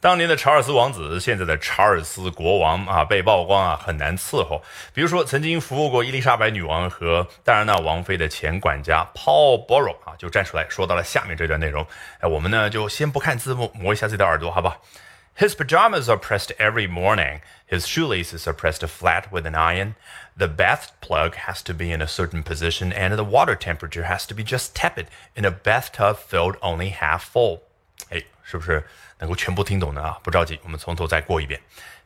当年的查尔斯王子，现在的查尔斯国王啊，被曝光啊很难伺候。比如说，曾经服务过伊丽莎白女王和戴安娜王妃的前管家 Paul Borough 啊，就站出来说到了下面这段内容。哎，我们呢就先不看字幕，磨一下自己的耳朵，好吧？His pajamas are pressed every morning. His shoelaces are pressed flat with an iron. The bath plug has to be in a certain position, and the water temperature has to be just tepid in a bathtub filled only half full. 哎， 是不是能够全部听懂的啊？不着急，我们从头再过一遍。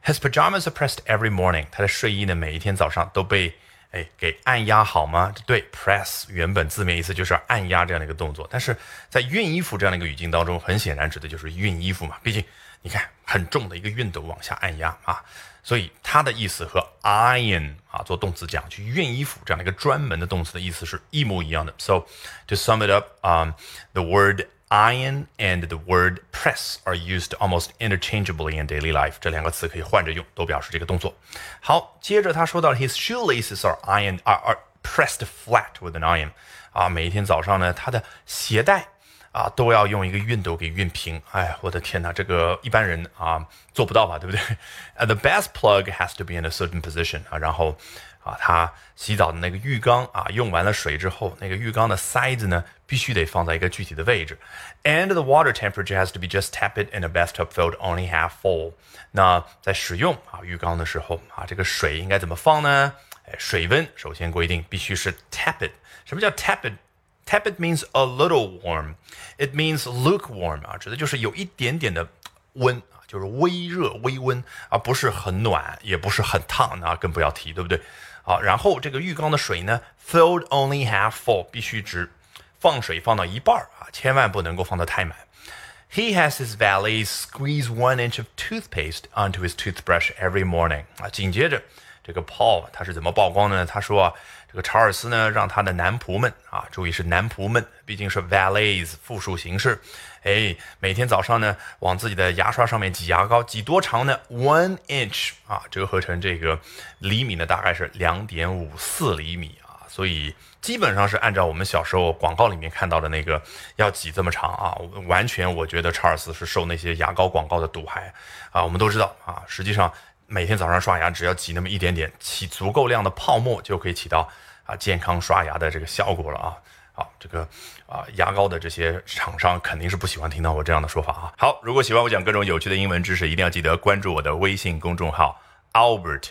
His pajamas are pressed every morning。他的睡衣呢，每一天早上都被哎给按压好吗？对，press 原本字面意思就是按压这样的一个动作，但是在熨衣服这样的一个语境当中，很显然指的就是熨衣服嘛。毕竟你看很重的一个熨斗往下按压啊，所以它的意思和 iron 啊做动词讲去熨衣服这样的一个专门的动词的意思是一模一样的。So to sum it up, um, the word Iron and the word press are used almost interchangeably in daily life。这两个词可以换着用，都表示这个动作。好，接着他说到，his shoelaces are ironed are are pressed flat with an iron。啊，每一天早上呢，他的鞋带 啊都要用一个熨斗给熨平。哎，我的天哪，这个一般人啊做不到吧，对不对？The bath plug has to be in a certain position。啊，然后。啊，他洗澡的那个浴缸啊，用完了水之后，那个浴缸的塞子呢，必须得放在一个具体的位置。And the water temperature has to be just tepid in a bathtub filled only half full。那在使用啊浴缸的时候啊，这个水应该怎么放呢？哎，水温首先规定必须是 tepid。什么叫 tepid？Tepid means a little warm. It means lukewarm 啊，指的就是有一点点的温啊，就是微热、微温，而不是很暖，也不是很烫，那更不要提，对不对？好，然后这个浴缸的水呢，filled only half full，必须只放水放到一半儿啊，千万不能够放得太满。He has his valet squeeze one inch of toothpaste onto his toothbrush every morning。啊，紧接着 这个 Paul 他是怎么曝光呢？他说啊，这个查尔斯呢，让他的男仆们啊，注意是男仆们，毕竟是 valets 复数形式。哎，每天早上呢，往自己的牙刷上面挤牙膏，挤多长呢？One inch 啊，折合成这个厘米呢，大概是两点五四厘米啊，所以基本上是按照我们小时候广告里面看到的那个要挤这么长啊，完全我觉得查尔斯是受那些牙膏广告的毒害啊。我们都知道啊，实际上每天早上刷牙只要挤那么一点点，起足够量的泡沫就可以起到啊健康刷牙的这个效果了啊。好，这个啊，牙膏的这些厂商肯定是不喜欢听到我这样的说法啊。好，如果喜欢我讲各种有趣的英文知识，一定要记得关注我的微信公众号 Albert。